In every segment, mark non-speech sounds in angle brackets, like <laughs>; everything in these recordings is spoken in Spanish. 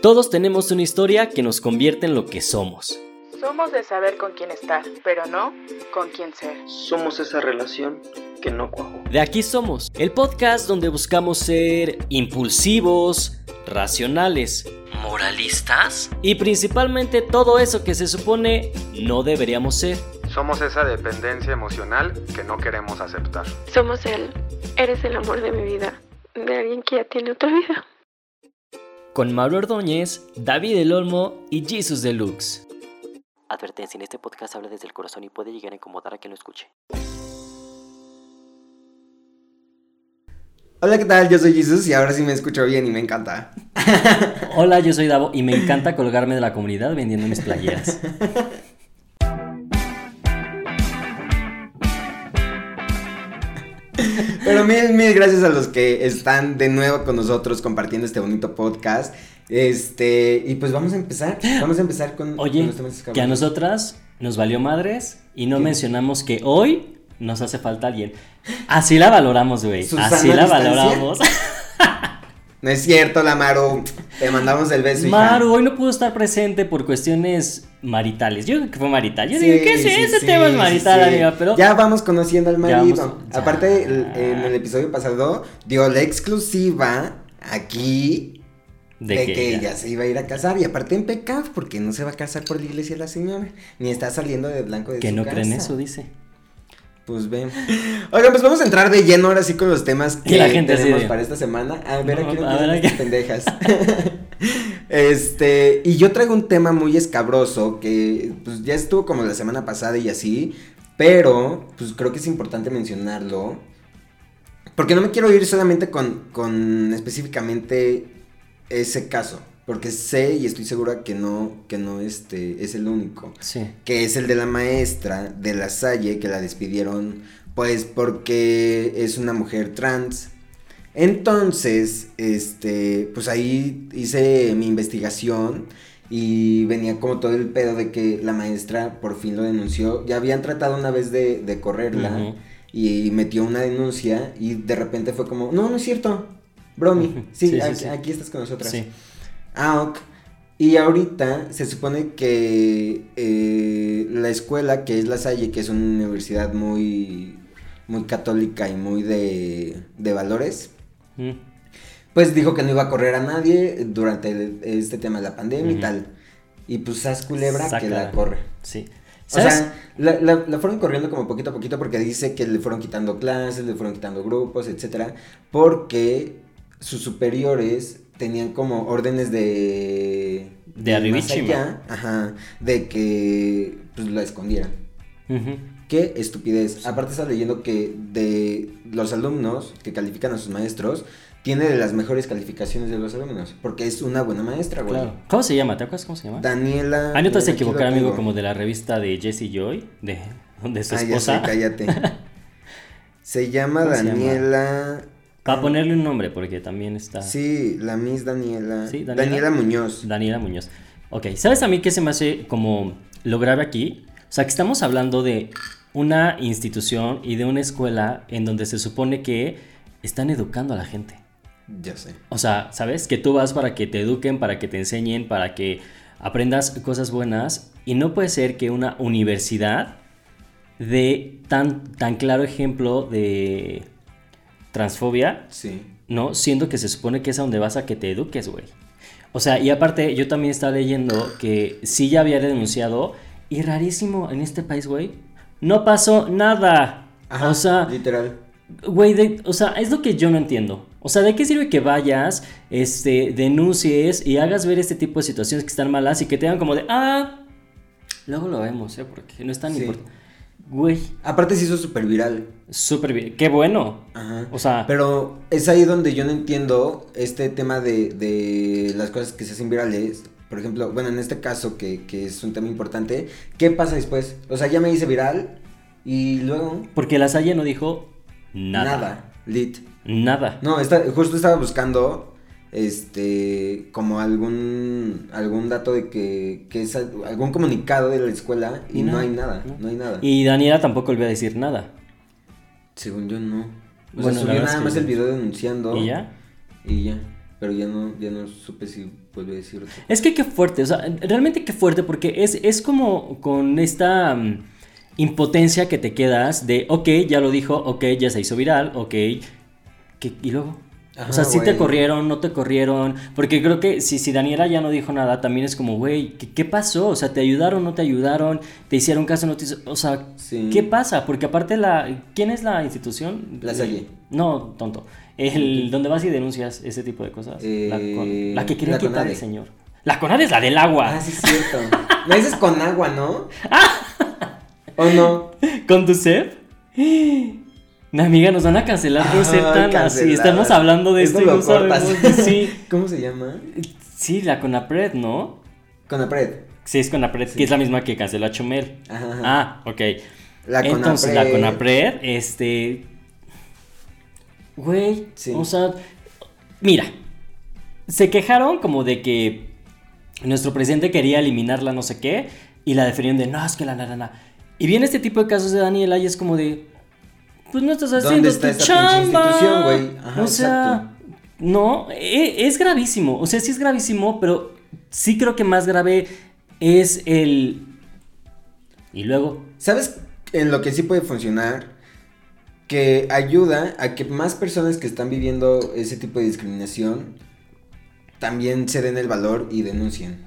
Todos tenemos una historia que nos convierte en lo que somos. Somos de saber con quién estar, pero no con quién ser. Somos esa relación que no cuajó. De aquí somos, el podcast donde buscamos ser impulsivos, racionales, moralistas y principalmente todo eso que se supone no deberíamos ser. Somos esa dependencia emocional que no queremos aceptar. Somos él. Eres el amor de mi vida. De alguien que ya tiene otra vida. Con Mauro Ordóñez, David El Olmo y Jesus Deluxe. Advertencia, en este podcast habla desde el corazón y puede llegar a incomodar a quien lo escuche. Hola, ¿qué tal? Yo soy Jesus y ahora sí me escucho bien y me encanta. Hola, yo soy Davo y me encanta colgarme de la comunidad vendiendo mis playeras. <laughs> <laughs> Pero mil, mil gracias a los que están de nuevo con nosotros compartiendo este bonito podcast. Este, y pues vamos a empezar. Vamos a empezar con, Oye, con los temas que a nosotras nos valió madres y no mencionamos que hoy nos hace falta alguien. Así la valoramos, güey. ¿Susana Así la Distancia? valoramos. <laughs> No es cierto, la Maru. Te mandamos el beso. hija. Maru hoy no pudo estar presente por cuestiones maritales. Yo creo que fue marital. Yo Sí, digo, ¿qué es sí, ese sí, tema es marital, amiga? Pero Ya vamos conociendo al Ya marido. vamos- ya. Aparte, el- en el episodio pasado dio la exclusiva aquí de, que, ella se iba a ir a casar. Y aparte en pecado, porque no se va a casar por la iglesia la señora. Ni está saliendo de blanco de que su no creen casa. eso, dice. Pues ven. Oigan, pues vamos a entrar de lleno ahora sí con los temas que la gente tenemos para esta semana. A ver, No, aquí ver, no aquí. pendejas. <laughs> este, y yo traigo un tema muy escabroso que pues ya estuvo como la semana pasada y así, pero pues creo que es importante mencionarlo. Porque no me quiero ir solamente con, con específicamente ese caso, porque sé y estoy segura que no, que no este, es el único Sí. que es el de la maestra de la Salle que la despidieron pues porque es una mujer trans. Entonces, este, pues ahí hice mi investigación y venía como todo el pedo de que la maestra por fin lo denunció. Ya habían tratado una vez de, de correrla y metió una denuncia y de repente fue como, no, no es cierto, bromi, Ujú. sí, Sí, sí, aquí, sí. aquí estás con nosotras. Sí. Ah, ok. Y ahorita se supone que eh, la escuela, que es La Salle, que es una universidad muy, muy católica y muy de, de valores, Mm. pues dijo que no iba a correr a nadie durante el- este tema de la pandemia y tal. Y pues haz culebra que la corre. Sí. O sea, la, la- la fueron corriendo como poquito a poquito porque dice que le fueron quitando clases, le fueron quitando grupos, etcétera, porque sus superiores tenían como órdenes de De allá, ajá, de que pues la escondieran. Qué estupidez. Aparte estaba leyendo que de los alumnos que califican a sus maestros tiene de las mejores calificaciones de los alumnos, porque es una buena maestra, güey. Claro. ¿Cómo se llama? ¿Te acuerdas cómo se llama? Daniela. Ah, no te vas a equivocar, amigo, como de la revista de Jessie Joy, de, de su Ah, ya esposa. sé, cállate. <laughs> Se llama ¿Cómo se llama? Para ponerle un nombre, porque también está. Sí, la Miss Daniela. Sí, Daniela. Daniela, Muñoz. Daniela Muñoz. Ok, ¿sabes a mí qué se me hace como lo grave aquí? O sea, que estamos hablando de una institución y de una escuela en donde se supone que están educando a la gente. Ya sé. O sea, ¿sabes? Que tú vas para que te eduquen, para que te enseñen, para que aprendas cosas buenas. Y no puede ser que una universidad dé tan, tan claro ejemplo de transfobia Sí. ¿no? Siendo que se supone que es a donde vas a que te eduques, güey. O sea, y aparte, yo también estaba leyendo que sí ya había denunciado, y rarísimo en este país, güey, no pasó nada. Ajá, o sea, literal. güey, de- o sea, es lo que yo no entiendo. O sea, ¿de qué sirve que vayas, este, denuncies y hagas ver este tipo de situaciones que están malas y que te hagan como de, ah, luego lo vemos, ¿eh? Porque no es tan Sí. importante. Güey, Aparte se hizo súper viral. súper bien, qué bueno. Ajá. O sea, Pero es ahí donde yo no entiendo este tema de, de las cosas que se hacen virales. Por ejemplo, bueno, en este caso que, que es un tema importante, ¿qué pasa después? O sea, ya me hice viral y luego porque la Salle no dijo nada. nada, lit. Nada. No, está, justo estaba buscando este como algún algún dato de que, que es al- algún comunicado de la escuela y no, No, hay nada, no. no, hay nada. Y Daniela tampoco voy a decir nada. Según yo no. O Bueno, sea, subió nada que más el video denunciando. ¿Y ya? Y ya. pero ya no, ya no supe si vuelve a decir. Es que qué fuerte, o sea, realmente qué fuerte, porque es, es como con esta mm, impotencia que te quedas de, ok, ya lo dijo, ok, ya se hizo viral, ok, ¿qué- ¿y luego? Ajá, o sea, si te corrieron, no te corrieron, porque creo que si, si Daniela ya no dijo nada, también es como, güey, ¿qué, qué pasó? O sea, ¿te ayudaron, no te ayudaron? ¿Te hicieron caso, no te hizo- O sea, Sí. ¿qué pasa? Porque aparte la... ¿Quién es la institución? La Salle. No, tonto. El donde vas y denuncias ese tipo de cosas. la, Eh, con- la que quería la quitar el señor. La CONADE es la del agua. Ah, sí, es cierto. Me dices con agua, ¿no? <laughs> ¿O no? ¿Con tu sed? Mi amiga, nos van a cancelar por ser tan así. Estamos hablando de esto, y lo no cortas. sabemos. Sí, <laughs> ¿Cómo se llama? sí, la CONAPRED, ¿no? Con Apred. Sí, es CONAPRED, que es la misma que canceló a Chumel. Ajá, ajá. Ah, ok. La Entonces, Conapred. la CONAPRED, este. Güey, Sí. o sea, mira, se quejaron como de que nuestro presidente quería eliminarla, no sé qué, y la defendieron de no, es que la nana. Y viene este tipo de casos de Daniela y es como de. Pues no estás ¿Dónde haciendo está tu chamba. güey? Ajá, o sea, exacto. no, e- es gravísimo. O sea, sí es gravísimo, pero sí creo que más grave es el. Y luego. ¿Sabes en lo que sí puede funcionar? Que ayuda a que más personas que están viviendo ese tipo de discriminación también se den el valor y denuncien.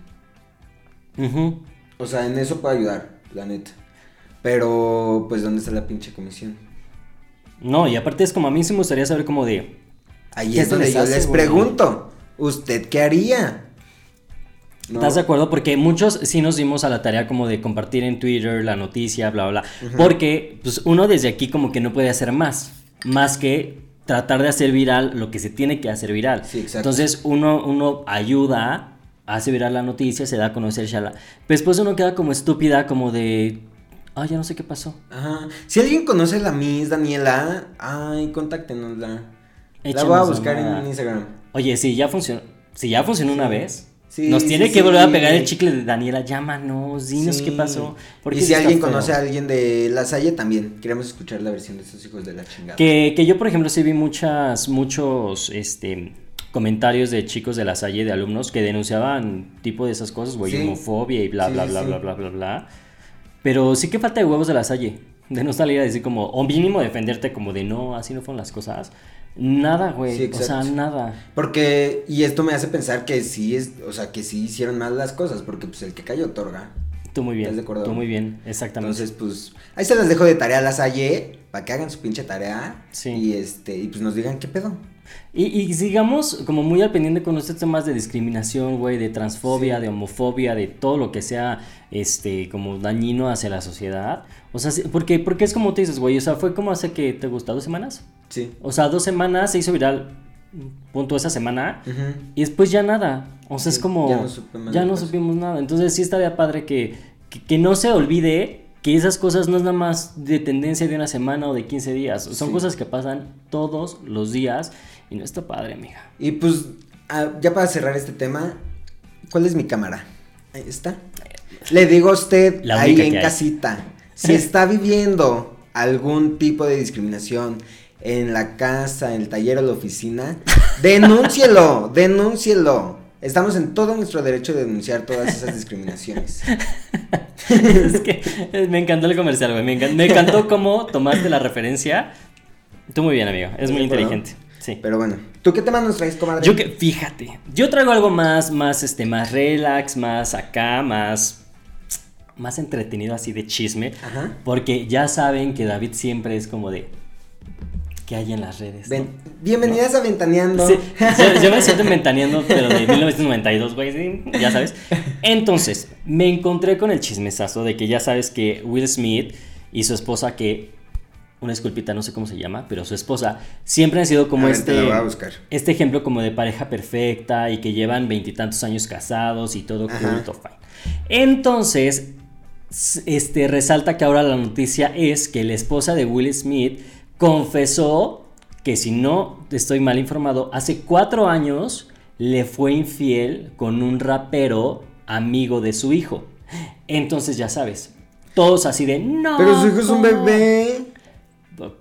ujú. O sea, en eso puede ayudar, la neta. Pero, pues, ¿dónde está la pinche comisión? No, y aparte es como a mí sí me gustaría saber como de. Ahí ¿Qué es donde les yo hace, les güey? pregunto, ¿usted qué haría? ¿No? ¿Estás de acuerdo? Porque muchos sí nos dimos a la tarea como de compartir en Twitter la noticia, bla, bla, bla. Porque pues uno desde aquí como que no puede hacer más. Más que tratar de hacer viral lo que se tiene que hacer viral. Sí, exacto. Entonces uno, uno ayuda, hace viral la noticia, se da a conocer, shala. Pero después uno queda como estúpida, como de... Ay, ya no sé qué pasó. Ajá. Si alguien conoce a la Miss Daniela, ay, contáctenosla. La voy a buscar una- en Instagram. Oye, si ya funcionó, si ya funcionó una vez, Sí, nos tiene sí. que volver a pegar el chicle de Daniela. Llámanos, dinos qué pasó. porque Y si alguien feo. conoce a alguien de La Salle, también. Queremos escuchar la versión de estos hijos de la chingada. Que, que yo, por ejemplo, sí vi muchas, muchos este, comentarios de chicos de la Salle, de alumnos, que denunciaban tipo de esas cosas, güey, homofobia y bla, bla, bla, bla, bla, bla, bla. Pero sí que falta de huevos de la Salle. De no salir a decir como, o mínimo defenderte como de no, así no fueron las cosas. Nada, güey. Sí, o sea, nada. Porque, y esto me hace pensar que sí es, o sea, que sí hicieron mal las cosas, porque pues el que cayó otorga. Tú muy bien. ¿Estás de? Tú muy bien, exactamente. Entonces, pues, ahí se las dejo de tarea a La Salle, para que hagan su pinche tarea. Sí. Y este, y pues nos digan qué pedo. Y, y sigamos como muy al pendiente con estos temas de discriminación, güey, de transfobia, Sí. de homofobia, de todo lo que sea, este, como dañino hacia la sociedad. O sea, porque, porque es como te dices, güey, o sea, fue como hace que te gusta dos semanas. Sí. O sea, dos semanas se hizo viral, punto esa semana, Ujú. y después ya nada. O sea, Sí, es como, ya no ya no supimos nada. Entonces sí estaría padre que, que, que no se olvide que esas cosas no es nada más de tendencia de una semana o de 15 días. Son Sí. cosas que pasan todos los días y no está padre, amiga. Y pues, ah, ya para cerrar este tema, ¿cuál es mi cámara? Ahí está. Le digo a usted La ahí única en casita, si está <laughs> viviendo algún tipo de discriminación en la casa, en el taller o la oficina, <laughs> denúncielo, denúncielo. Estamos en todo nuestro derecho de denunciar todas esas <laughs> discriminaciones. es que eh, me encantó el comercial, güey. Me, encan- me encantó cómo tomaste la referencia. Tú muy bien, amigo. Es muy ¿De acuerdo? Sí. Pero bueno, ¿tú qué tema nos traes, comadre? Yo que, fíjate, yo traigo algo más, más, este, más relax, más acá, más, más entretenido así de chisme. Ajá. Porque ya saben que David siempre es como de, ¿qué hay en las redes? no? Bienvenidas a Ventaneando. Sí, yo, yo me siento <laughs> inventaneando, pero de 1992, güey, sí, ya sabes. Entonces, me encontré con el chismesazo de que ya sabes que Will Smith y su esposa, que una disculpita, no sé cómo se llama, pero su esposa, siempre han sido como A este, te la voy a buscar. este ejemplo como de pareja perfecta y que llevan veintitantos años casados y todo cool, todo fine. Entonces, este, resalta que ahora la noticia es que la esposa de Will Smith confesó que si no estoy mal informado, hace cuatro años le fue infiel con un rapero amigo de su hijo. Entonces ya sabes, todos así de no. Pero su hijo es un ¿cómo?". bebé.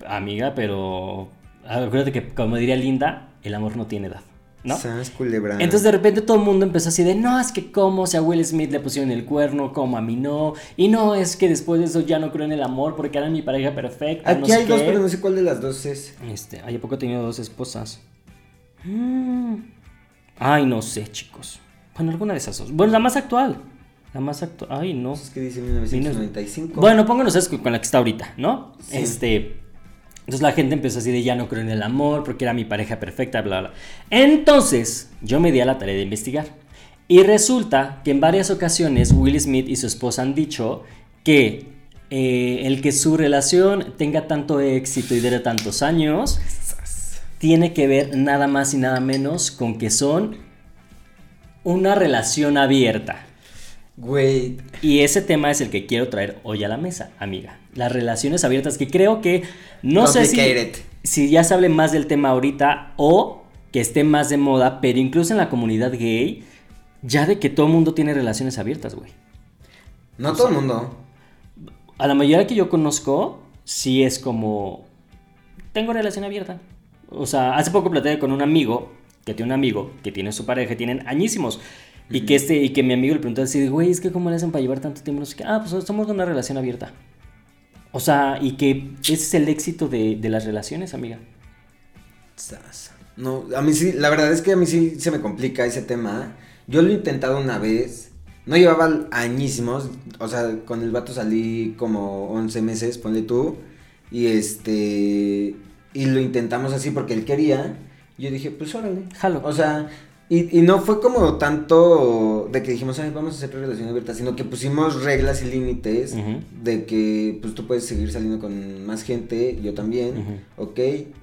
Amiga, pero acuérdate que como diría Linda, el amor no tiene edad. ¿no? Entonces de repente todo el mundo empezó así de, no, es que cómo, si a Will Smith le pusieron el cuerno, como a mí no, y no, es que después de eso ya no creo en el amor porque era mi pareja perfecta. Aquí no sé hay dos, qué". pero no sé cuál de las dos es. Este, ay, ¿a poco he tenido dos esposas? Mm. Ay, no sé, chicos. Bueno, alguna de esas dos. Bueno, la más actual. La más actual. Ay, no. Es que dice 1995. Bueno, pónganos con la que está ahorita, ¿no? Sí. Este. Entonces la gente empezó así de ya no creo en el amor porque era mi pareja perfecta, bla, bla. Entonces yo me di a la tarea de investigar. Y resulta que en varias ocasiones Will Smith y su esposa han dicho que eh, el que su relación tenga tanto éxito y dure tantos años tiene que ver nada más y nada menos con que son una relación abierta. Güey, Y ese tema es el que quiero traer hoy a la mesa, amiga. Las relaciones abiertas, que creo que no sé si, si ya se hable más del tema ahorita o que esté más de moda, pero incluso en la comunidad gay, ya de que todo el mundo tiene relaciones abiertas, güey. no todo el mundo. A la mayoría que yo conozco, sí es como, tengo relación abierta. O sea, hace poco platicé con un amigo, que tiene un amigo, que tiene su pareja, tienen añísimos. Y que, este, y que mi amigo le preguntó así, güey, es que cómo le hacen para llevar tanto tiempo. No sé qué. Ah, pues somos de una relación abierta. O sea, y que ese es el éxito de, de las relaciones, amiga. No, a mí sí, la verdad es que a mí sí se me complica ese tema. Yo lo he intentado una vez. No llevaba añísimos. O sea, con el vato salí como 11 meses, ponle tú. Y este. Y lo intentamos así porque él quería. Yo dije, pues órale. Jalo. O sea, y, y no fue como tanto de que dijimos, Ay, vamos a hacer relación abierta, sino que pusimos reglas y límites de que pues tú puedes seguir saliendo con más gente, yo también, ok,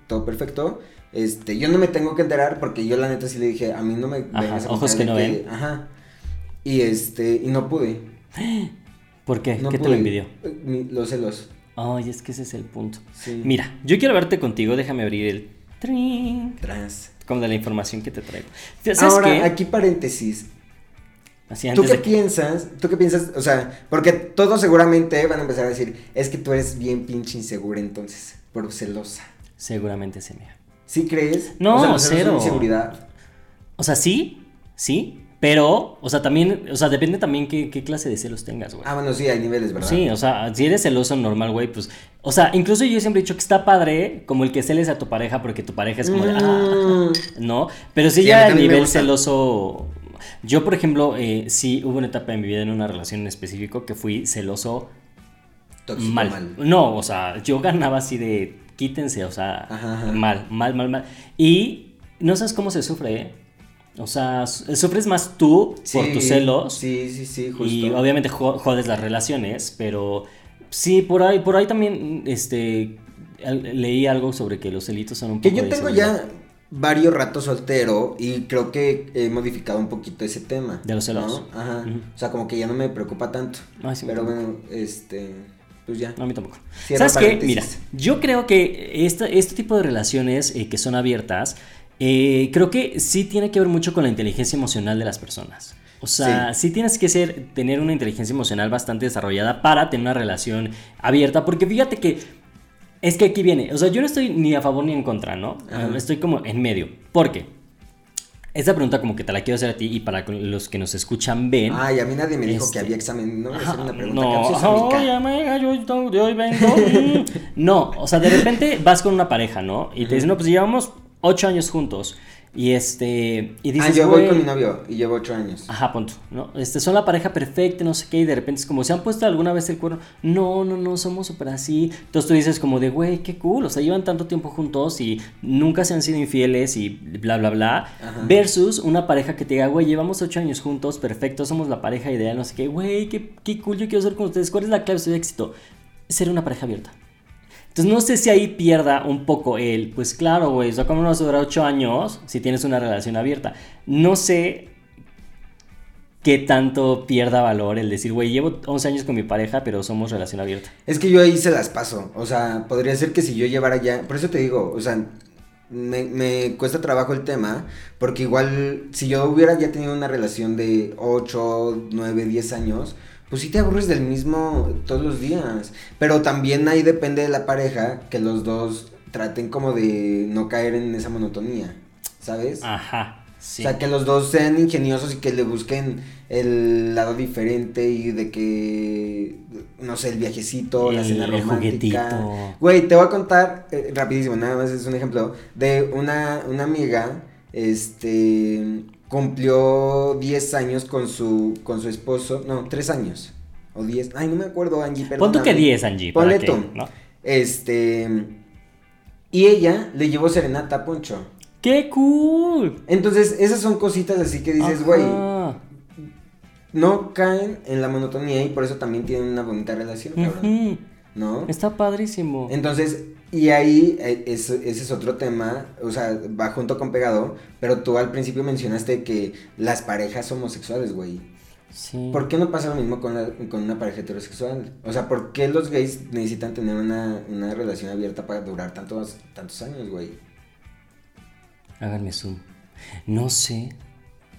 todo perfecto. Este, yo no me tengo que enterar porque yo la neta sí le dije, a mí no me Ajá, vengas a ojos que no ven. Ajá. Y este, y no pude. ¿Por qué? No ¿Qué te lo impidió? Eh, Los celos. Ay, es que ese es el punto. Sí. Mira, yo quiero verte contigo, déjame abrir el... trin, Tras. Como de la información que te traigo. ¿Sabes Ahora, qué? aquí paréntesis. Así ¿Tú qué de piensas? ¿Tú qué piensas? O sea, porque todos seguramente van a empezar a decir, es que tú eres bien pinche insegura entonces, por celosa. Seguramente se me... ¿Sí crees? No, o sea, cero. inseguridad. O sea, sí, sí, pero, o sea, también, o sea, depende también qué, qué clase de celos tengas, güey. Ah, bueno, sí, hay niveles, ¿verdad? Sí, o sea, si eres celoso normal, güey, pues, o sea, incluso yo siempre he dicho que está padre como el que celes a tu pareja porque tu pareja es como de, ah, Mm. ¿no? Pero si Sí, a ya me nivel celoso, yo, por ejemplo, eh, sí hubo una etapa de mi vida en una relación en específico que fui celoso Tóxico, mal. mal. No, o sea, yo ganaba así de quítense, o sea, Ajá, ajá. mal, mal, mal, mal. Y no sabes cómo se sufre, ¿eh? O sea, su- sufres más tú por tus celos. Sí, sí, sí, justo. Y obviamente jo- jodes las relaciones, pero sí, por ahí, por ahí también, este, leí algo sobre que los celitos son un Que poco yo de tengo ya varios ratos soltero y creo que he modificado un poquito ese tema. De los celos. ¿no? Ajá. O sea, como que ya no me preocupa tanto. Ay, sí Pero bueno, este, pues ya. No, a mí tampoco. ¿Sabes qué? Mira, yo creo que este, este tipo de relaciones eh, que son abiertas, eh, creo que sí tiene que ver mucho con la inteligencia emocional de las personas. O sea, sí, tienes que ser, tener una inteligencia emocional bastante desarrollada para tener una relación abierta, porque fíjate que es que aquí viene, o sea, yo no estoy ni a favor ni en contra, ¿no? Ajá. Estoy como en medio. ¿Por qué? Esta pregunta como que te la quiero hacer a ti y para los que nos escuchan ven. Ay, a mí nadie me dijo Este- que había examen. No, voy a hacer una pregunta no, oye, amiga, yo de hoy vengo. <laughs> no, o sea, de repente vas con una pareja, ¿no? Y te dicen, no, pues llevamos ocho años juntos. Y este, y dices, ah, yo voy con mi novio y llevo ocho años. Ajá, punto, ¿no? Este, son la pareja perfecta, no sé qué, y de repente es como, ¿se han puesto alguna vez el cuerno? No, no, no, somos súper así. Entonces tú dices como de, güey, qué cool, o sea, llevan tanto tiempo juntos y nunca se han sido infieles y bla, bla, bla. Ajá. Versus una pareja que te diga, güey, llevamos ocho años juntos, perfecto, somos la pareja ideal, no sé qué, güey, qué, qué cool, yo quiero ser con ustedes. ¿Cuál es la clave de su éxito? Ser una pareja abierta. Entonces no sé si ahí pierda un poco el, pues claro, güey, o sea, ¿cómo no vas a durar 8 años si tienes una relación abierta? No sé qué tanto pierda valor el decir, güey, llevo 11 años con mi pareja, pero somos relación abierta. Es que yo ahí se las paso. O sea, podría ser que si yo llevara ya. Por eso te digo, o sea, me, me cuesta trabajo el tema. Porque igual, si yo hubiera ya tenido una relación de 8, 9, 10 años. Pues sí te aburres del mismo todos los días. Pero también ahí depende de la pareja que los dos traten como de no caer en esa monotonía. ¿Sabes? Ajá. Sí. O sea, que los dos sean ingeniosos y que le busquen el lado diferente y de que, no sé, el viajecito, la cena el romántica. juguetito. Güey, te voy a contar eh, rapidísimo, nada más es un ejemplo, de una, una amiga, este, cumplió 10 años con su, con su esposo, no, 3 años, o 10, ay, no me acuerdo, Angie, Pon tú que perdóname. 10, Angie. Ponle tú. ¿no? Este, y ella le llevó serenata a Poncho. ¡Qué cool! Entonces, esas son cositas así que dices, güey, no caen en la monotonía y por eso también tienen una bonita relación, cabrón. Ujú. ¿No? Está padrísimo. Entonces, y ahí eh, es- ese es otro tema, o sea, va junto con pegado, pero tú al principio mencionaste que las parejas homosexuales, güey. Sí. ¿Por qué no pasa lo mismo con, la- con una pareja heterosexual? O sea, ¿por qué los gays necesitan tener una, una relación abierta para durar tantos, tantos años, güey? Háganme zoom. No sé.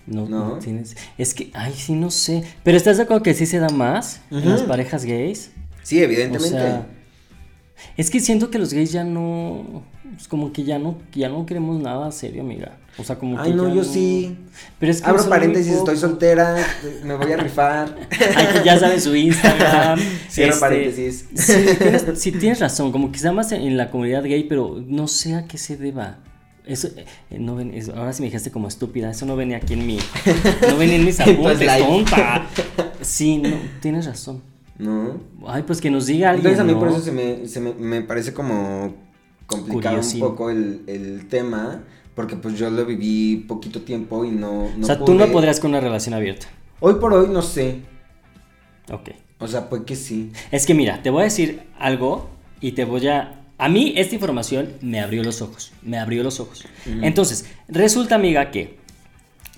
No, ¿No? no tienes. Es que, ay, sí, no sé. Pero ¿estás de acuerdo que sí se da más en las parejas gays? Sí, O evidentemente. sea, es que siento que los gays ya no. Es como que ya no, ya no queremos nada serio, amiga. O sea, como que. Ay, no, ya yo sí. Pero es que Abro paréntesis, estoy soltera, me voy a rifar. Ay, que ya saben su Instagram. <laughs> Cierro este, paréntesis. Sí tienes, sí, tienes razón, como da más en, en la comunidad gay, pero no sé a qué se deba. Eso, eh, no ven, eso- ahora sí me dijiste como estúpida, eso no venía aquí en mi, no venía en mis <laughs> apuntes, tonta. <laughs> Sí, no, tienes razón. ¿No? Ay, pues que nos diga alguien, Entonces a mí ¿no? por eso se me, se me, me parece como complicado Curiosín. un poco el, el tema, porque pues yo lo viví poquito tiempo y no, no o sea, tú no podrías con una relación abierta. Hoy por hoy no sé, Ok. o sea, pues que sí. Es que mira, te voy a decir algo y te voy a... A mí esta información me abrió los ojos, me abrió los ojos. Entonces, resulta, amiga, que...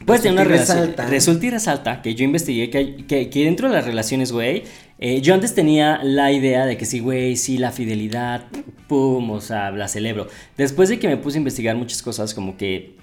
Puedes tener una relación... resalta. Resulta y resalta que yo investigué que, que, que dentro de las relaciones, güey, eh, yo antes tenía la idea de que sí, güey, sí, la fidelidad, pum, o sea, la celebro. Después de que me puse a investigar muchas cosas, como que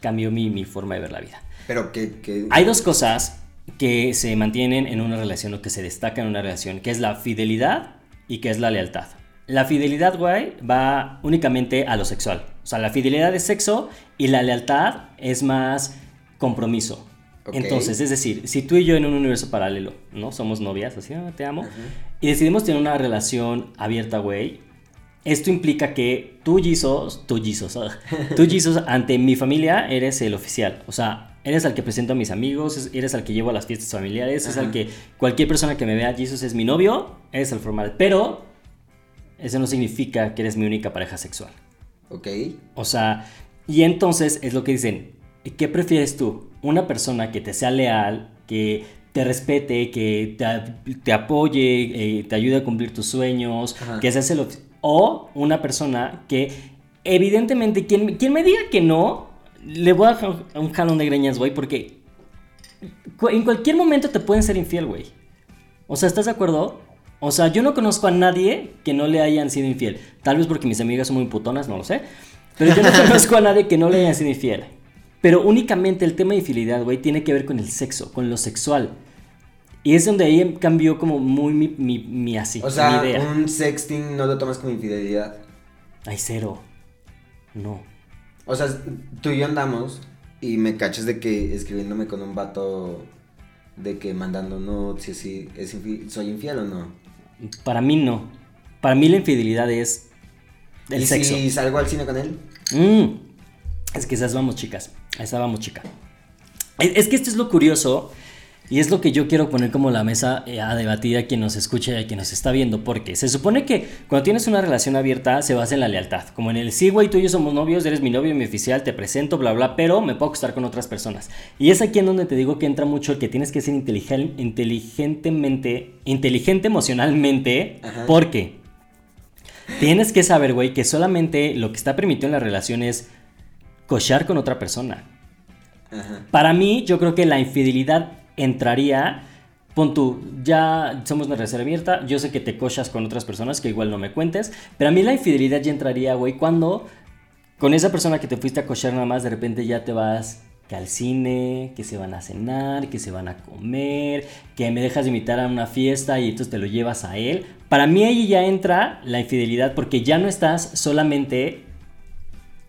cambió mi, mi forma de ver la vida. Pero que, que Hay dos cosas que se mantienen en una relación o que se destacan en una relación, que es la fidelidad y que es la lealtad. La fidelidad, güey, va únicamente a lo sexual. O sea, la fidelidad es sexo y la lealtad es más compromiso. Entonces, es decir, si tú y yo en un universo paralelo, ¿no? Somos novias, así, "Ah, te amo, y decidimos tener una relación abierta, güey, esto implica que tú, Jesus, tú, Jesus, ah, <laughs> tú, Jesus, ante mi familia eres el oficial. O sea, eres al que presento a mis amigos, es- eres al que llevo a las fiestas familiares, es al que cualquier persona que me vea, Jesus es mi novio, eres el formal. Pero eso no significa que eres mi única pareja sexual. ok, O sea, y entonces es lo que dicen, ¿qué prefieres tú? ¿Una persona que te sea leal, que te respete, que te, te apoye, eh, te ayude a cumplir tus sueños, Ajá. que seas el... O una persona que evidentemente, quien, quien me diga que no, le voy a dejar un jalón de greñas, güey, porque en cualquier momento te pueden ser infiel, güey. O sea, ¿estás de acuerdo? O sea, yo no conozco a nadie que no le hayan sido infiel. Tal vez porque mis amigas son muy putonas, no lo sé. Pero yo no <laughs> conozco a nadie que no le hayan sido infiel. Pero únicamente el tema de infidelidad, güey, tiene que ver con el sexo, con lo sexual. Y es donde ahí cambió como muy mi, mi, mi así, o sea, mi idea. un sexting no lo tomas como infidelidad. Ay, cero. No. O sea, tú y yo andamos y me cachas de que escribiéndome con un vato de que mandando notes y así, ¿es infi- ¿soy infiel o no? Para mí no. Para mí la infidelidad es el ¿Y sexo. si salgo al cine con él? Mm. Es que esas vamos, chicas. Esa vamos, chica. Es, que esto es lo curioso y es lo que yo quiero poner como la mesa eh, a debatir a quien nos escucha y a quien nos está viendo. Porque se supone que cuando tienes una relación abierta se basa en la lealtad. Como en el sí, güey, tú y yo somos novios, eres mi novio, mi oficial, te presento, bla, bla, pero me puedo acostar con otras personas. Y es aquí en donde te digo que entra mucho el que tienes que ser inteligen- inteligentemente, inteligente emocionalmente. Ajá. Porque Tienes que saber, güey, que solamente lo que está permitido en la relación es cochar con otra persona. Ajá. Para mí, yo creo que la infidelidad entraría. Pon tú, ya somos una relación abierta. Yo sé que te cochas con otras personas que igual no me cuentes. Pero a mí la infidelidad ya entraría, güey, cuando con esa persona que te fuiste a cochar nada más, de repente ya te vas que al cine, que se van a cenar, que se van a comer, que me dejas de invitar a una fiesta y entonces te lo llevas a él. Para mí ahí ya entra la infidelidad porque ya no estás solamente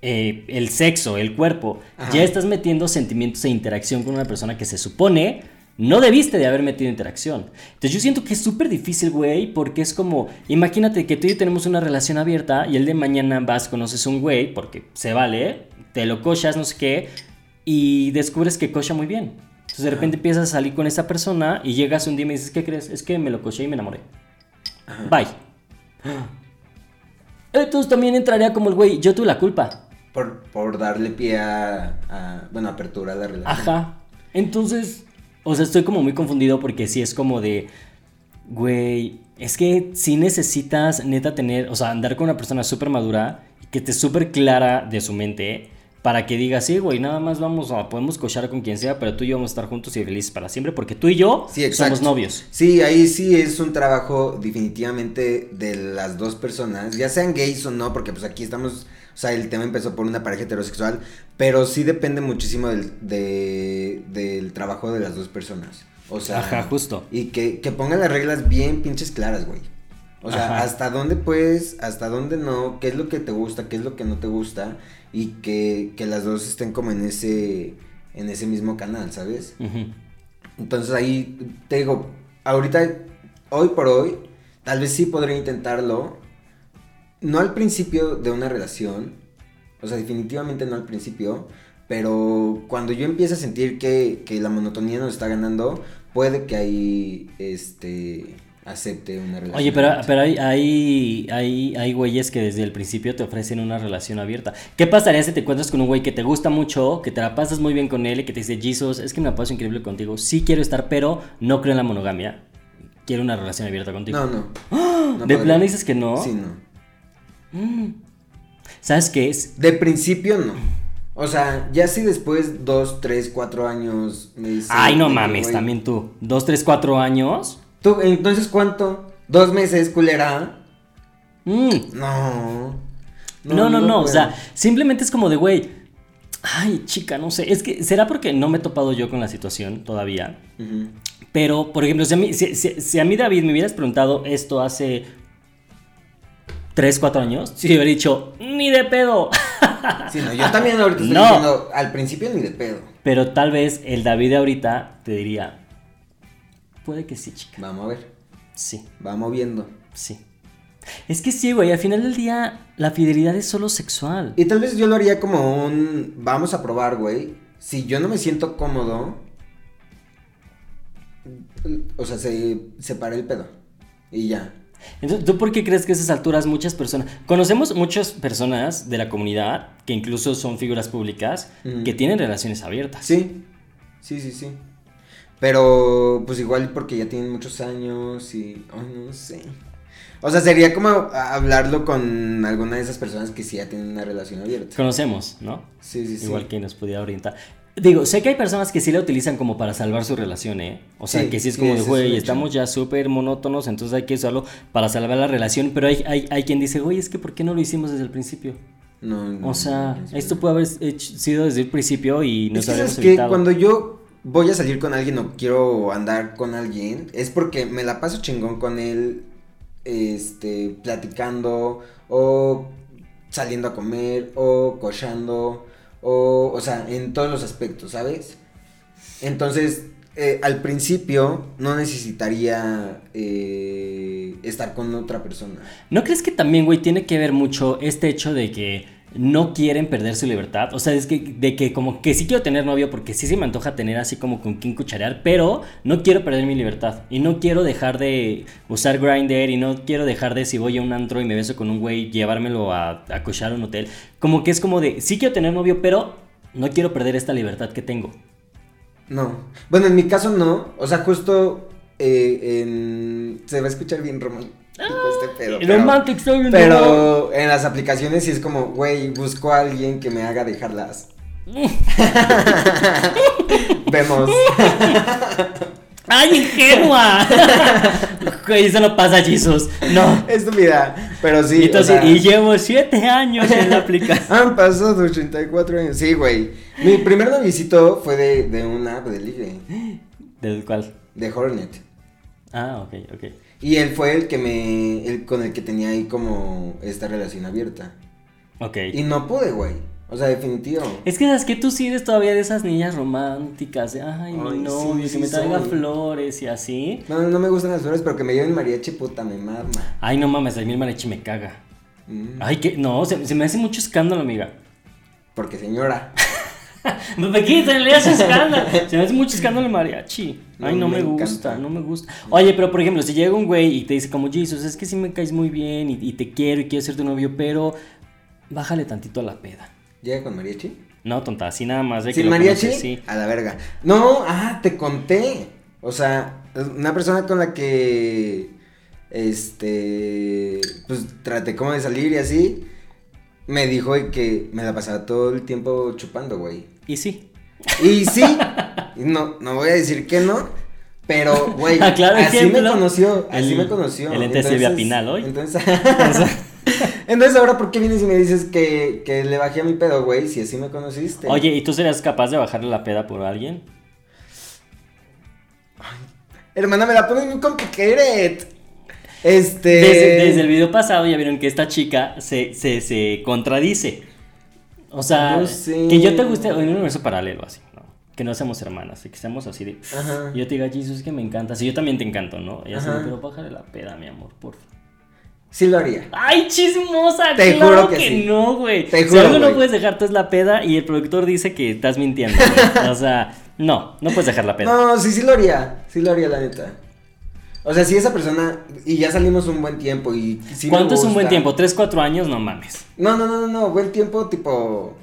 eh, el sexo, el cuerpo, Ajá. ya estás metiendo sentimientos e interacción con una persona que se supone no debiste de haber metido interacción. Entonces yo siento que es súper difícil, güey, porque es como, imagínate que tú y yo tenemos una relación abierta y el de mañana vas, conoces a un güey, porque se vale, te lo cochas, no sé qué, y descubres que cocha muy bien. Entonces de repente empiezas a salir con esa persona y llegas un día y me dices, ¿qué crees? Es que me lo coché y me enamoré. Bye. <gasps> Entonces también entraría como el güey, yo tuve la culpa. Por, por darle pie a, a, bueno, apertura a la relación. Ajá. Entonces, o sea, estoy como muy confundido porque sí es como de, güey, es que sí necesitas neta tener, o sea, andar con una persona súper madura, que esté súper clara de su mente, para que diga, sí, güey, nada más vamos a, podemos cochar con quien sea, pero tú y yo vamos a estar juntos y felices para siempre, porque tú y yo Sí, somos novios. Sí, ahí sí es un trabajo definitivamente de las dos personas, ya sean gays o no, porque pues aquí estamos, o sea, el tema empezó por una pareja heterosexual, pero sí depende muchísimo del, de- del trabajo de las dos personas. O sea, Ajá, justo. Y que, que pongan las reglas bien pinches claras, güey. O sea, Ajá. hasta dónde puedes, hasta dónde no, qué es lo que te gusta, qué es lo que no te gusta, y que, que las dos estén como en ese, en ese mismo canal, ¿sabes? Entonces ahí te digo, ahorita, hoy por hoy, tal vez sí podría intentarlo. No al principio de una relación, o sea, definitivamente no al principio, pero cuando yo empiezo a sentir que, que la monotonía nos está ganando, puede que ahí, este, acepte una relación. Oye, pero, pero hay, hay, hay, hay güeyes que desde el principio te ofrecen una relación abierta. ¿Qué pasaría si te encuentras con un güey que te gusta mucho, que te la pasas muy bien con él y que te dice, Jesus, es que me la paso increíble contigo, sí quiero estar, pero no creo en la monogamia? Quiero una relación abierta contigo. No, no. No ¿De plano dices que no? Sí, no. ¿Sabes qué es? De principio no. O sea, ya si después dos, tres, cuatro años me dice... Ay, no mames, también tú. Dos, tres, cuatro años. ¿Tú, entonces cuánto? ¿Dos meses, culera? Mm. No. No, no, no, o sea, simplemente es como de, güey, ay, chica, no sé, es que será porque no me he topado yo con la situación todavía, pero, por ejemplo, si a mí, si, si- si a mí David me hubieras preguntado esto hace 3, 4 años, sí, hubiera dicho, ni de pedo, Sí, no, yo también ahorita estoy No. diciendo, al principio ni de pedo. pero tal vez el David de ahorita te diría, puede que sí, chica, Vamos a ver, sí, vamos viendo. sí. Es que sí, güey, al final del día la fidelidad es solo sexual. Y tal vez yo lo haría como un, vamos a probar, güey. Si yo no me siento cómodo, o sea, se separa el pedo. Y ya. Entonces, ¿tú por qué crees que a esas alturas muchas personas... Conocemos muchas personas de la comunidad, que incluso son figuras públicas, que tienen relaciones abiertas. Sí, sí, sí, sí. Pero, pues igual porque ya tienen muchos años y, ay, no sé. O sea, sería como hablarlo con alguna de esas personas que sí ya tienen una relación abierta. Conocemos, ¿no? Sí, sí, sí. Igual que nos pudiera orientar. Digo, sé que hay personas que sí la utilizan como para salvar su relación, ¿eh? O sea, Sí, que sí es como de, es güey, hecho. estamos ya súper monótonos, entonces hay que usarlo para salvar la relación. Pero hay, hay, hay quien dice, güey, es que ¿por qué no lo hicimos desde el principio? No, no, O sea, no, no, esto puede haber hecho- sido desde el principio y nos Es que, habríamos ¿sabes qué? evitado. Cuando yo voy a salir con alguien o quiero andar con alguien, es porque me la paso chingón con él, este, platicando, o saliendo a comer, o cochando, o, o sea, en todos los aspectos, ¿sabes? Entonces, eh, al principio no necesitaría eh, estar con otra persona. ¿No crees que también, güey, tiene que ver mucho este hecho de que no quieren perder su libertad? O sea, es que de que como que sí quiero tener novio porque sí se me antoja tener así como con quien cucharear, pero no quiero perder mi libertad y no quiero dejar de usar Grindr y no quiero dejar de si voy a un antro y me beso con un güey llevármelo a, a cochar a un hotel. Como que es como de sí quiero tener novio, pero no quiero perder esta libertad que tengo. No. Bueno, en mi caso no. O sea, justo eh, en... Se va a escuchar bien romántico <laughs> este pedo. pero- Romantic en las aplicaciones sí es como, güey, busco a alguien que me haga dejarlas. <laughs> Vemos. <laughs> ¡Ay, ingenua! Güey, eso no pasa, Jesus. No. Estúpida. Pero sí. y, entonces, o sea, y llevo siete años en la aplicación. Han pasado 84 años. Sí, güey. Mi primer noviecito fue de, de una app de libre. ¿Del cual? De Hornet. Ah, ok, ok. Y él fue el que me. El con el que tenía ahí como esta relación abierta. Ok. Y no pude, güey. O sea, definitivo. Es que sabes que tú sí eres todavía de esas niñas románticas, de ay, mi novio, sí, que me traiga soy. flores y así. No, no me gustan las flores, pero que me lleven mariachi, puta, me mama. Ay, no mames, a mí el mariachi me caga. Mm, Ay, que no, se, se me hace mucho escándalo, amiga. Porque señora. <laughs> <laughs> Me quita, le hace escándalo. <laughs> Se me hace mucho escándalo el mariachi. Ay, no, No, me, me gusta, no me gusta. Oye, pero por ejemplo, si llega un güey y te dice como Jesus, es que sí me caes muy bien y, y te quiero y quiero ser tu novio, pero bájale tantito a la peda. ¿Llega con mariachi? No, tonta, así nada más ¿Sin mariachi? conoces, sí. A la verga. No, ah, te conté. O sea, una persona con la que. Este. Pues traté como de salir y así. Me dijo que me la pasaba todo el tiempo chupando, güey. Y sí. Y sí. no, no voy a decir que no. Pero, güey, <laughs> Ah, claro, así ejemplo. me conoció. Así El- me conoció. el ente Silvia Pinal hoy. Entonces, <laughs> entonces, ahora, ¿por qué vienes y me dices que, que le bajé a mi pedo, güey? Si así me conociste. Oye, ¿y tú serías capaz de bajarle la peda por alguien? Hermana, me la pones muy complicated. Este. Desde, desde el video pasado ya vieron que esta chica se, se, se contradice. O sea, No sé. que yo te guste en un universo paralelo así, ¿no? Que no seamos hermanas, que seamos así de... Ajá. Y yo te diga, Jesus, es que me encanta. Sí, yo también te encanto, ¿no? Y así, pero bájale la peda, mi amor, por favor. Sí lo haría. ¡Ay, chismosa! Te claro juro que que, sí. no, güey. Te Si juro, algo no puedes dejarte es la peda y el productor dice que estás mintiendo. O sea, no, no puedes dejar la peda. No, sí, sí lo haría. Sí lo haría, la neta. O sea, si esa persona. Y ya salimos un buen tiempo y. me ¿Cuánto es un buen tiempo? ¿Tres, cuatro años? No mames. No, no, no, no, no. Buen tiempo, tipo.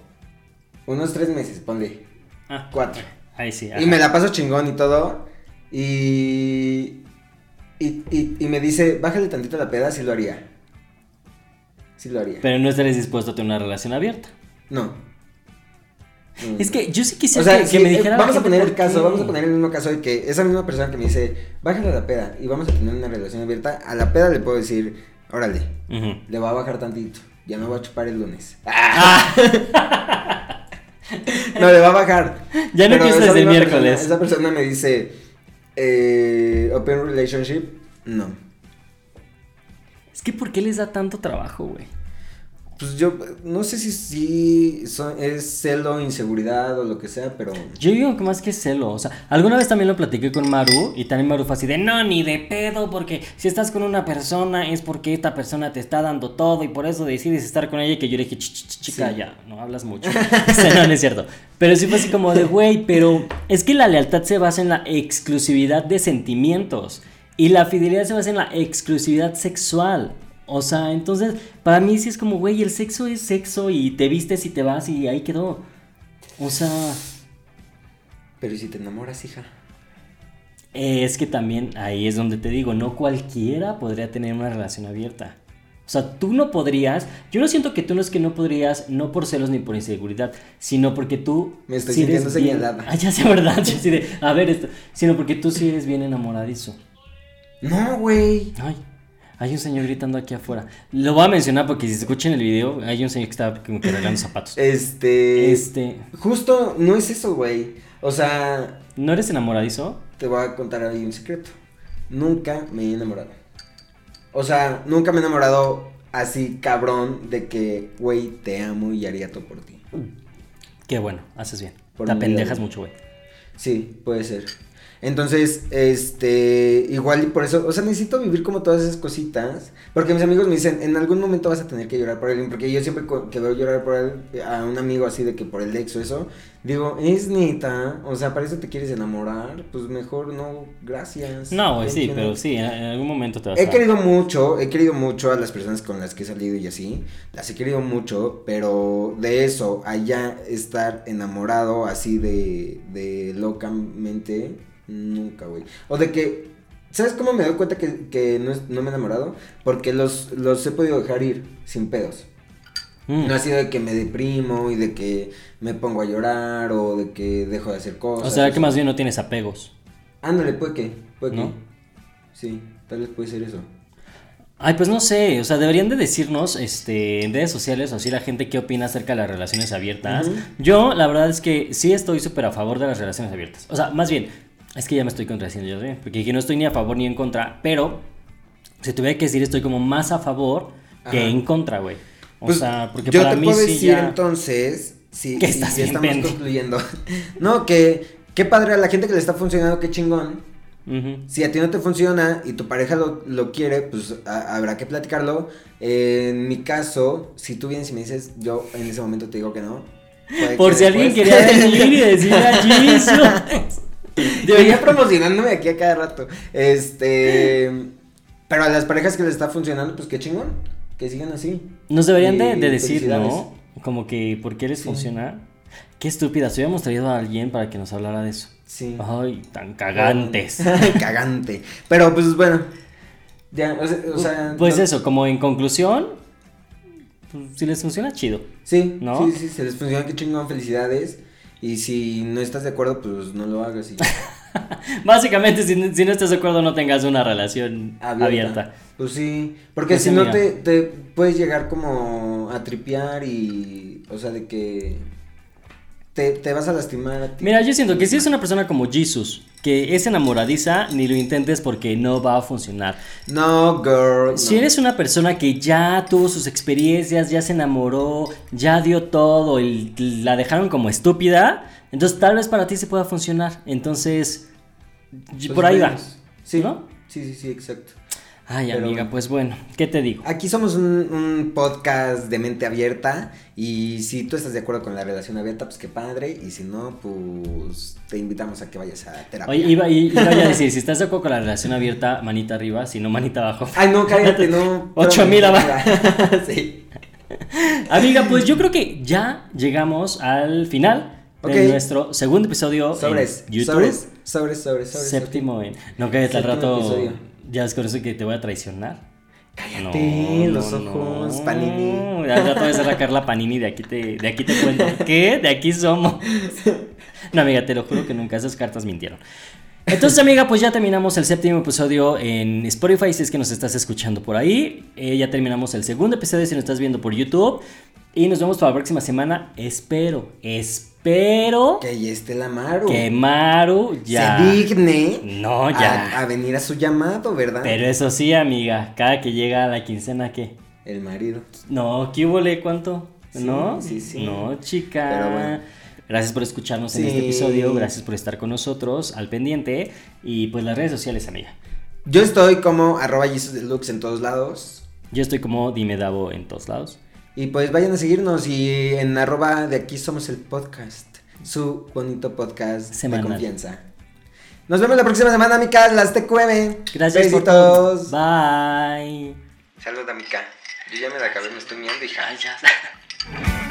Unos tres meses, ponle. Ah, Cuatro. ahí sí. Y ajá. me la paso chingón y todo. Y. Y, y, y me dice, bájale tantito la peda, sí lo haría. Sí lo haría. Pero no estarías dispuesto a tener una relación abierta. No. No, Es que yo sí quisiera O sea, que, si, que me dijera. vamos a poner el caso, qué. vamos a poner el mismo caso de que esa misma persona que me dice, bájale a la peda y vamos a tener una relación abierta, a la peda le puedo decir, órale, le voy a bajar tantito, ya no voy a chupar el lunes. <laughs> no, le va a bajar. Ya no empieza desde el miércoles. persona- esa persona me dice, eh, open relationship, no. Es que ¿por qué les da tanto trabajo, güey? Pues yo no sé si, si son- es celo, inseguridad o lo que sea, pero... Yo digo que más que celo, o sea, alguna vez también lo platiqué con Maru y también Maru fue así de no, ni de pedo, porque si estás con una persona es porque esta persona te está dando todo y por eso decides estar con ella y que yo le dije, "Ch, ch, ch, chica, Sí. ya, no hablas mucho. <laughs> O sea, no, no es cierto. Pero sí fue así como de, güey, pero es que la lealtad se basa en la exclusividad de sentimientos y la fidelidad se basa en la exclusividad sexual. O sea, entonces, para mí sí es como, güey, el sexo es sexo y te vistes y te vas y ahí quedó. O sea... Pero ¿y si te enamoras, hija? Eh, Es que también ahí es donde te digo, no cualquiera podría tener una relación abierta. O sea, tú no podrías, yo no siento que tú no es que no podrías, no por celos ni por inseguridad, sino porque tú... Me estoy sí sintiendo señalada. Ah, ya sé, ¿verdad? <laughs> De, a ver esto, sino porque tú sí eres bien enamoradizo. No, güey. Ay, hay un señor gritando aquí afuera. Lo voy a mencionar porque si se escucha en el video, hay un señor que está como que arreglando zapatos. Este. Este, Justo no es eso, güey. O sea, ¿no eres enamoradizo? te voy a contar ahí un secreto. Nunca me he enamorado. O sea, nunca me he enamorado así cabrón de que, güey, te amo y haría todo por ti. Qué bueno, haces bien. Por Te apendejas mucho, güey. Sí, puede ser. Entonces, este, igual y por eso, o sea, necesito vivir como todas esas cositas, porque mis amigos me dicen, en algún momento vas a tener que llorar por alguien, porque yo siempre que veo llorar por él, a un amigo así de que por el ex o eso, digo, es neta, o sea, para eso te quieres enamorar, pues mejor no, gracias. No, güey, sí, pero sí, en en algún momento te vas He a... querido mucho, he querido mucho a las personas con las que he salido y así, las he querido mucho, pero de eso, allá estar enamorado así de, de locamente, nunca, güey. O de que, ¿sabes cómo me doy cuenta que, que no, es- no me he enamorado? Porque los, los he podido dejar ir sin pedos. Mm. No ha sido de que me deprimo y de que me pongo a llorar o de que dejo de hacer cosas. O sea, que más bien no tienes apegos. Ándale, puede que, puede ¿No? que. Sí, tal vez puede ser eso. Ay, pues no sé, o sea, deberían de decirnos este, en redes sociales o así la gente qué opina acerca de las relaciones abiertas. Yo, la verdad es que sí estoy súper a favor de las relaciones abiertas. O sea, más bien, es que ya me estoy contradiciendo yo también, porque aquí no estoy ni a favor ni en contra, pero si tuviera que decir estoy como más a favor que en contra, güey. O Pues, sea, porque yo para te mí puedo sí decir ya... entonces sí, Que estás bien estamos pendejo. concluyendo. <laughs> no, que qué padre a la gente que le está funcionando, qué chingón. Si a ti no te funciona y tu pareja lo, lo quiere, pues a- habrá que platicarlo. en mi caso, si tú vienes y me dices, yo en ese momento te digo que no. Por que si alguien quería venir y decir a Jesus. Debería promocionándome aquí a cada rato. Este. Pero a las parejas que les está funcionando, pues qué chingón. Que sigan así. Nos deberían de, Y de decir. ¿no? Como que, ¿por qué les Sí. funciona? Qué estúpidas. Hubiéramos traído a alguien para que nos hablara de eso. Sí. Ay, tan cagantes. <laughs> Cagante. Pero pues bueno. Ya, o sea. o sea, pues no- eso, como en conclusión, pues, si les funciona, chido. Sí, ¿no? sí, sí, se les funciona, qué chingón, felicidades. Y si no estás de acuerdo, pues no lo hagas. Y <laughs> Básicamente, si, no- si no estás de acuerdo, no tengas una relación abierta. abierta. Pues sí, porque Pues si no te, te puedes llegar como a tripear y, o sea, de que te, te vas a lastimar a ti. Mira, yo siento que si es una persona como Jesus, que es enamoradiza, ni lo intentes porque no va a funcionar. No, girl. Si no. eres una persona que ya tuvo sus experiencias, ya se enamoró, ya dio todo y la dejaron como estúpida, entonces tal vez para ti se pueda funcionar. Entonces, Pues por ahí va. Sí, ¿No? sí, sí, sí, exacto. Ay, Pero amiga, pues bueno, ¿qué te digo? Aquí somos un, un podcast de mente abierta y si tú estás de acuerdo con la relación abierta, pues qué padre. Y si no, pues te invitamos a que vayas a terapia. Oye, iba, iba a decir, si estás de acuerdo con la relación abierta, manita arriba, si no, manita abajo. Ay, no, cállate, <laughs> no. Ocho mil abajo. <laughs> sí. <laughs> Amiga, pues yo creo que ya llegamos al final de nuestro segundo episodio Sobres, en YouTube. sobres, sobres, sobres, sobres. Séptimo en. No que al rato. episodio. Ya es con eso que te voy a traicionar. Cállate, los ojos, Panini. Al rato vas a sacar la panini de aquí te, de aquí te cuento. <laughs> ¿Qué? De aquí somos. No, amiga, te lo juro que nunca esas cartas mintieron. Entonces, amiga, pues ya terminamos el séptimo episodio en Spotify, si es que nos estás escuchando por ahí. Eh, ya terminamos el segundo episodio si nos estás viendo por YouTube. Y nos vemos para la próxima semana. Espero, espero Que ahí esté la Maru. que Maru ya... Se digne. No, ya. A, a venir a su llamado, ¿verdad? Pero eso sí, amiga, cada que llega a la quincena, ¿qué? El marido. No, ¿qué hubo, ¿Cuánto? Sí, ¿No? sí, sí. No, chica. Pero bueno. Gracias por escucharnos en este episodio, gracias por estar con nosotros al pendiente y pues las redes sociales, amiga. Yo estoy como arroba Jesus Deluxe en todos lados. Yo estoy como Dime Davo en todos lados. Y pues vayan a seguirnos y en arroba de aquí somos el podcast. Su bonito podcast Semanal. de confianza. Nos vemos la próxima semana, amigas. Las TQM. Gracias por todo. Besitos. Bye. Salud, amiga. Yo ya me la acabé, me estoy miando, hija. Ay, ya. <laughs>